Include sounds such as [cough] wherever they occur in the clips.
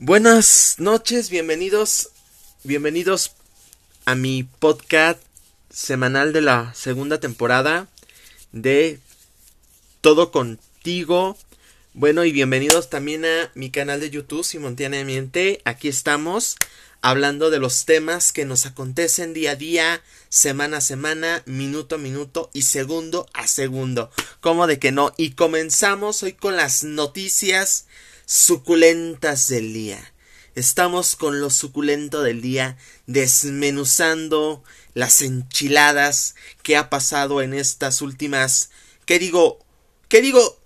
Buenas noches, bienvenidos, bienvenidos a mi podcast semanal de la segunda temporada de Todo Contigo. Bueno, y bienvenidos también a mi canal de YouTube, simultáneamente. Aquí estamos hablando de los temas que nos acontecen día a día, semana a semana, minuto a minuto y segundo a segundo. ¿Cómo de que no? Y comenzamos hoy con las noticias suculentas del día. Estamos con lo suculento del día, desmenuzando las enchiladas que ha pasado en estas últimas, ¿qué digo? ¿Qué digo?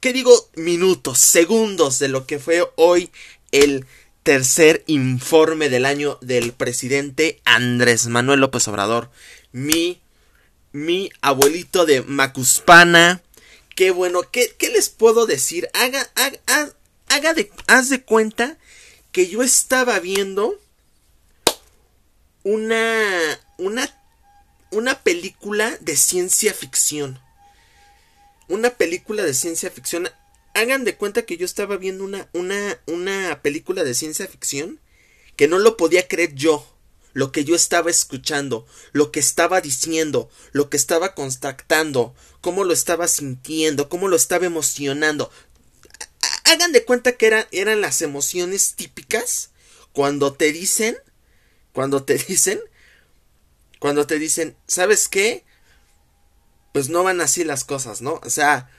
¿Qué digo? Minutos, segundos de lo que fue hoy el tercer informe del año del presidente Andrés Manuel López Obrador. Mi, mi abuelito de Macuspana, Qué bueno, ¿qué, qué les puedo decir? Haga, haga, haga de, haz de cuenta que yo estaba viendo una, una, una película de ciencia ficción. Una película de ciencia ficción. Hagan de cuenta que yo estaba viendo una, una, una película de ciencia ficción que no lo podía creer yo lo que yo estaba escuchando, lo que estaba diciendo, lo que estaba contactando, cómo lo estaba sintiendo, cómo lo estaba emocionando. Hagan de cuenta que eran las emociones típicas cuando te dicen, cuando te [laughs] dicen, cuando te dicen, ¿sabes qué? Pues no van así las cosas, ¿no? O sea,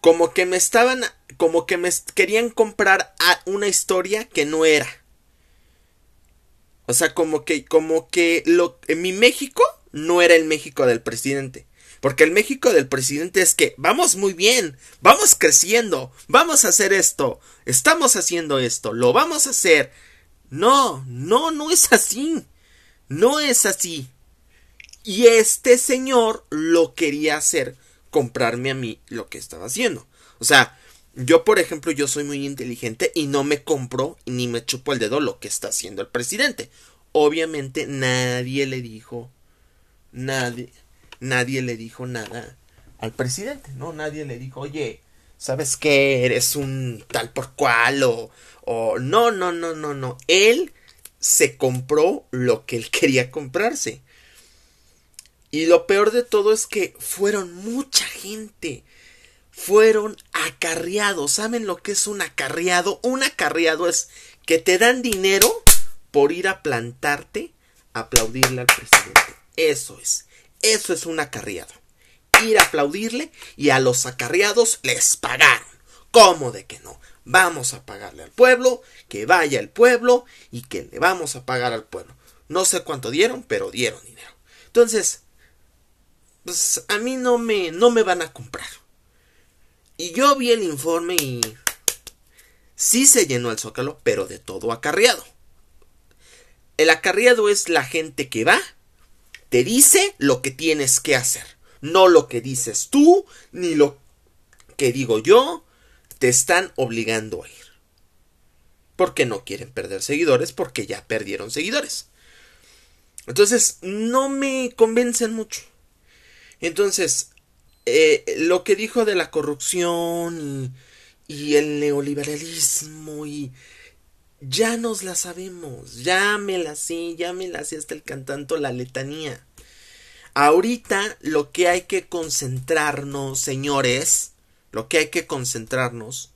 como que me estaban, como que me querían comprar una historia que no era. O sea, como que, como que en mi México no era el México del presidente. Porque el México del presidente es que vamos muy bien, vamos creciendo, vamos a hacer esto, estamos haciendo esto, lo vamos a hacer. No, no, no es así. No es así. Y este señor lo quería hacer, comprarme a mí lo que estaba haciendo. O sea, yo, por ejemplo, yo soy muy inteligente y no me compro ni me chupo el dedo lo que está haciendo el presidente. Obviamente nadie le dijo, nadie, nadie le dijo nada al presidente, ¿no? Nadie le dijo, oye, ¿sabes qué? Eres un tal por cual o, o no, no, no, no, no. Él se compró lo que él [laughs] quería comprarse. Y lo peor de todo es que fueron mucha gente fueron acarreados. ¿Saben lo que es un acarreado? Un acarreado es que te dan dinero por ir a plantarte a aplaudirle al presidente. Eso es. Eso es un acarreado. Ir a aplaudirle y a los acarreados les pagaron. ¿Cómo de que no? Vamos a pagarle al pueblo, que vaya el pueblo y que le vamos a pagar al pueblo. No sé cuánto dieron, pero dieron dinero. Entonces, pues a mí no me, no me van a comprar. Y yo vi el informe y sí se llenó el zócalo, pero de todo acarreado. El acarreado es la gente que va, te dice lo que tienes que hacer, no lo que dices tú, ni lo que digo yo, te están obligando a ir. Porque no quieren perder seguidores, porque ya perdieron seguidores. Entonces, no me convencen mucho. Entonces, eh, lo que dijo de la corrupción y, el neoliberalismo y ya nos la sabemos, ya me la sé, ya me hasta el cantando la letanía. Ahorita lo que hay que concentrarnos, señores, lo que hay que concentrarnos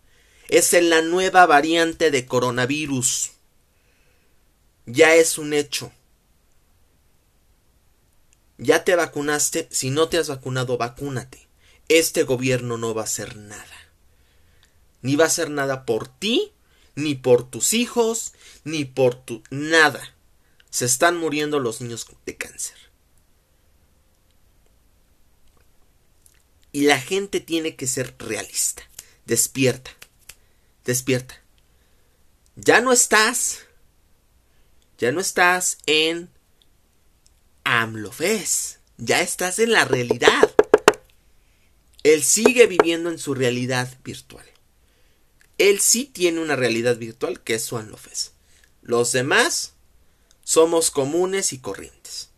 es en la nueva variante de coronavirus. Ya es un hecho. Ya te vacunaste, si no te has vacunado, vacúnate. Este gobierno no va a hacer nada. Ni va a hacer nada por ti, ni por tus hijos, ni por tu nada. Se están muriendo los niños de cáncer. Y la gente tiene que ser realista. Despierta. Despierta. Ya no estás. Ya no estás en AMLOFES. Ya estás en la realidad. Él sigue viviendo en su realidad virtual. Él sí tiene una realidad virtual que es su AMLOFES. Los demás somos comunes y corrientes.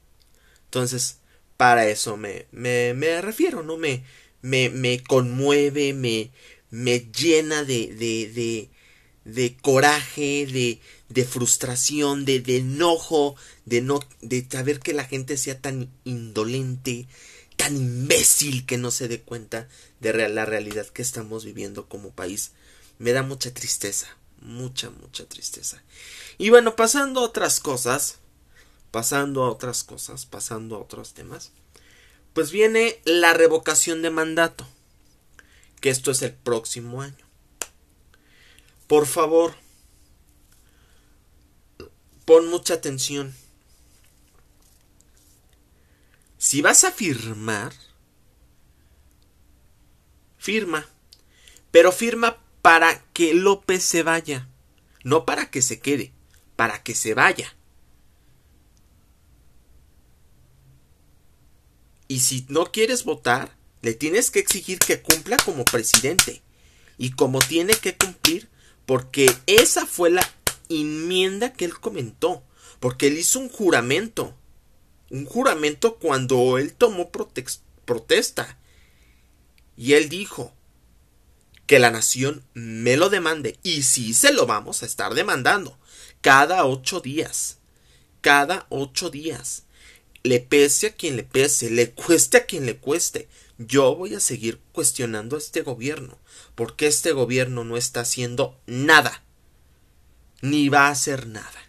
Entonces, para eso me, me, me refiero, ¿no? Me, me, me conmueve, me, me llena de, de, de, de coraje, de, de frustración, de, de, enojo, de no, de saber que la gente sea tan indolente, tan imbécil que no se dé cuenta de la realidad que estamos viviendo como país. Me da mucha tristeza, mucha, mucha tristeza. Y bueno, pasando a otras cosas, pasando a otras cosas, pasando a otros temas, pues viene la revocación de mandato, que esto es el próximo año. Por favor, pon mucha atención. Si vas a firmar, firma, pero firma para que López se vaya, no para que se quede, para que se vaya. Y si no quieres votar, le tienes que exigir que cumpla como presidente. Y como tiene que cumplir, porque esa fue la enmienda que él comentó. Porque él hizo un juramento. Un juramento cuando él tomó protesta. Y él dijo que la nación me lo demande. Y sí se lo vamos a estar demandando. Cada ocho días. Cada ocho días le pese a quien le pese, le cueste a quien le cueste, yo voy a seguir cuestionando a este gobierno, porque este gobierno no está haciendo nada, ni va a hacer nada.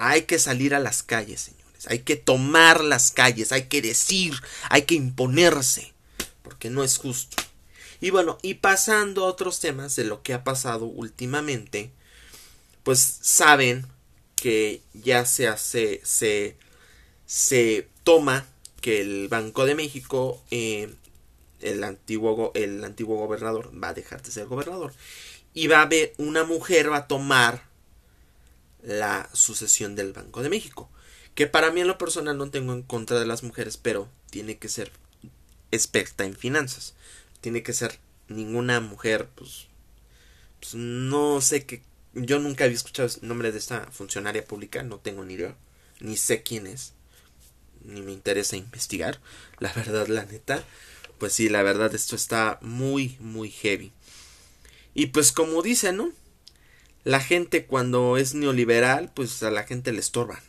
Hay que salir a las calles, señores, hay que tomar las calles, hay que decir, hay que imponerse, porque no es justo. Y bueno, y pasando a otros temas de lo que ha pasado últimamente, pues saben que ya se hace, se, se toma que el Banco de México, eh, el, antiguo, el antiguo gobernador, va a dejar de ser gobernador. Y va a haber una mujer, va a tomar la sucesión del Banco de México. Que para mí en lo personal no tengo en contra de las mujeres, pero tiene que ser experta en finanzas. Tiene que ser ninguna mujer, pues, pues no sé qué yo nunca había escuchado el nombre de esta funcionaria pública, no tengo ni idea, ni sé quién es, ni me interesa investigar. La verdad, la neta, pues sí, la verdad, esto está muy, muy heavy. Y pues como dicen, ¿no? La gente cuando es neoliberal, pues a la gente le estorban.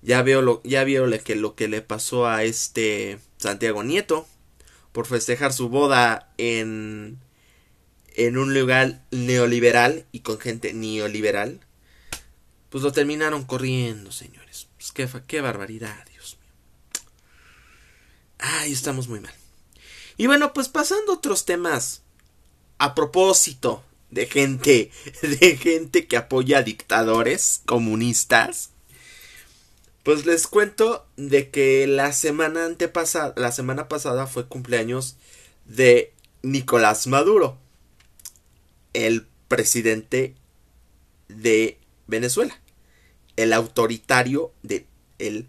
Ya veo lo, ya veo que lo que le pasó a este Santiago Nieto por festejar su boda en en un lugar neoliberal y con gente neoliberal, pues lo terminaron corriendo, señores. Pues qué, qué barbaridad, Dios mío. Ay, estamos muy mal. Y bueno, pues pasando a otros temas. A propósito de gente, [laughs] de gente que apoya a dictadores comunistas. Pues les cuento de que la semana antepasada, la semana pasada fue cumpleaños de Nicolás Maduro el presidente de Venezuela. El autoritario de el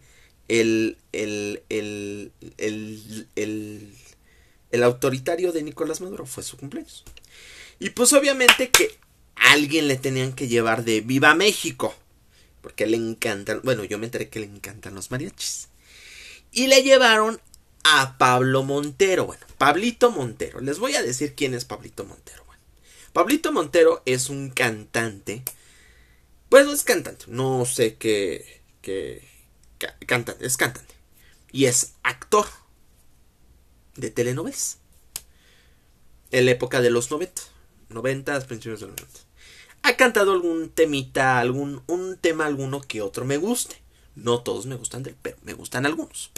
el, el, el, el, el autoritario de Nicolás Maduro fue su cumpleaños. Y pues obviamente que alguien le tenían que llevar de Viva México. Porque le encantan, bueno, yo me enteré que le encantan los mariachis. Y le llevaron a Pablo Montero. Bueno, Pablito Montero. Les voy a decir quién es Pablito Montero. Pablito Montero es un cantante. Pues no es cantante, no sé qué. qué cantante, es cantante. Y es actor de telenovelas. En la época de los 90. 90, principios de los 90. Ha cantado algún temita, algún un tema alguno que otro me guste. No todos me gustan del, pero me gustan algunos.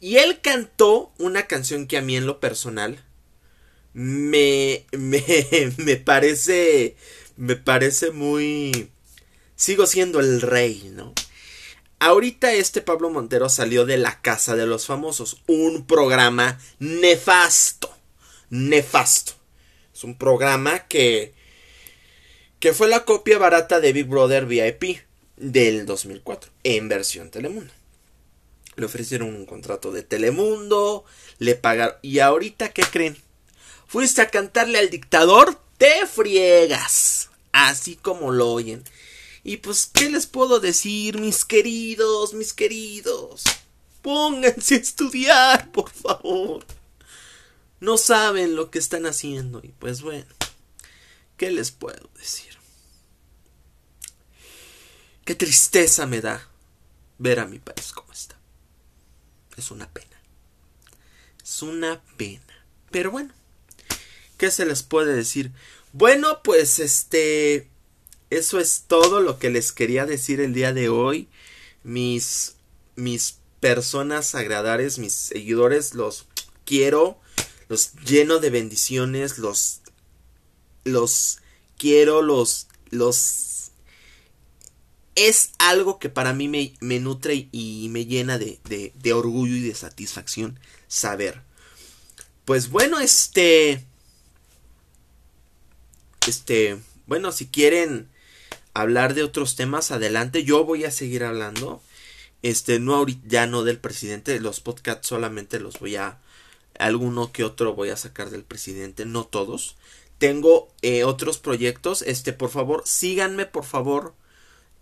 Y él cantó una canción que a mí en lo personal me, me, [laughs] me parece, me parece muy... Sigo siendo el rey, ¿no? Ahorita este Pablo Montero salió de la Casa de los Famosos, un programa nefasto, nefasto. Es un programa que que fue la copia barata de Big Brother VIP del 2004 en versión Telemundo. Le ofrecieron un contrato de Telemundo, le pagaron y ahorita ¿qué creen? fuiste a cantarle al dictador, te friegas. Así como lo oyen. Y pues, ¿qué les puedo decir, mis queridos, mis queridos? Pónganse a estudiar, por favor. No saben lo que están haciendo. Y pues bueno, ¿qué les puedo decir? Qué tristeza me da ver a mi país como está. Es una pena. Es una pena. Pero bueno, ¿qué se les puede decir? Bueno, pues este... Eso es todo lo que les quería decir el día de hoy. Mis, mis personas agradables, mis seguidores, los quiero, los lleno de bendiciones, los, los quiero, los, los es algo que para mí me, nutre y me llena de, de, de, orgullo y de satisfacción saber. Pues bueno, este... Este... Bueno, si quieren hablar de otros temas, adelante. Yo voy a seguir hablando. Este, no ya no del presidente. Los podcasts solamente los voy a... Alguno que otro voy a sacar del presidente, no todos. Tengo eh, otros proyectos. Este, por favor, síganme, por favor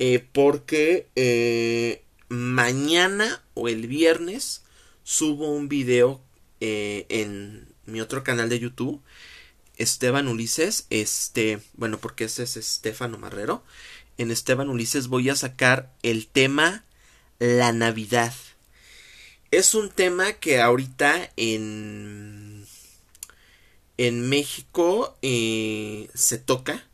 eh, porque eh, mañana o el viernes subo un video eh, en mi otro canal de YouTube. Esteban Ulises, este, bueno, porque ese es Estefano Marrero. En Esteban Ulises voy a sacar el tema la Navidad. Es un tema que ahorita en en México se toca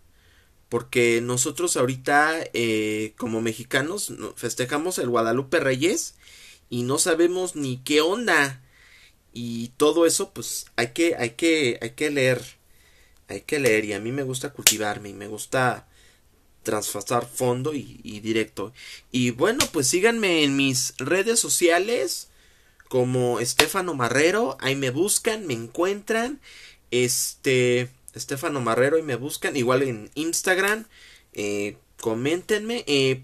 porque nosotros ahorita eh, como mexicanos festejamos el Guadalupe Reyes y no sabemos ni qué onda. Y todo eso pues hay que hay que hay que leer hay que leer. Y a mí me gusta cultivarme y me gusta transfasar fondo y, y directo. Y bueno pues síganme en mis redes sociales como Estefano Marrero ahí me buscan me encuentran este Estefano Marrero y me buscan. Igual en Instagram. Eh, coméntenme. Eh,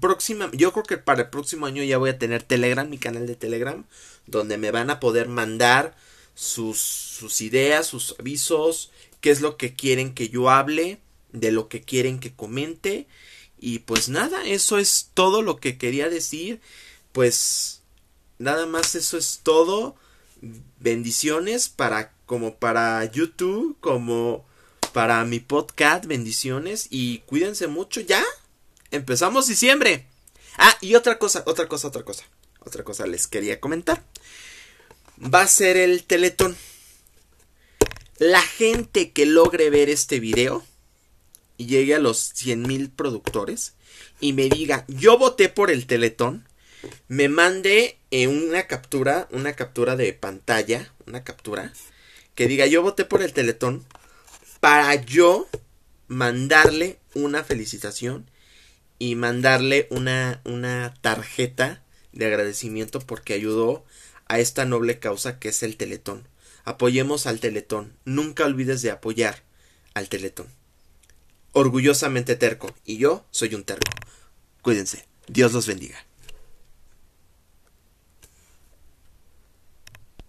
próxima, yo creo que para el próximo año ya voy a tener Telegram, mi canal de Telegram. Donde me van a poder mandar sus, sus ideas, sus avisos. Qué es lo que quieren que yo hable. De lo que quieren que comente. Y pues nada, eso es todo lo que quería decir. Pues nada más eso es todo. Bendiciones para como para YouTube, como para mi podcast. Bendiciones y cuídense mucho. Ya empezamos diciembre. Ah, y otra cosa, otra cosa, otra cosa. Otra cosa les quería comentar. Va a ser el teletón. La gente que logre ver este video y llegue a los 100 mil productores y me diga, yo voté por el teletón, me mande eh, una captura, una captura de pantalla, una captura que diga yo voté por el Teletón para yo mandarle una felicitación y mandarle una, una tarjeta de agradecimiento porque ayudó a esta noble causa que es el Teletón. Apoyemos al Teletón. Nunca olvides de apoyar al Teletón. Orgullosamente terco. Y yo soy un terco. Cuídense. Dios los bendiga.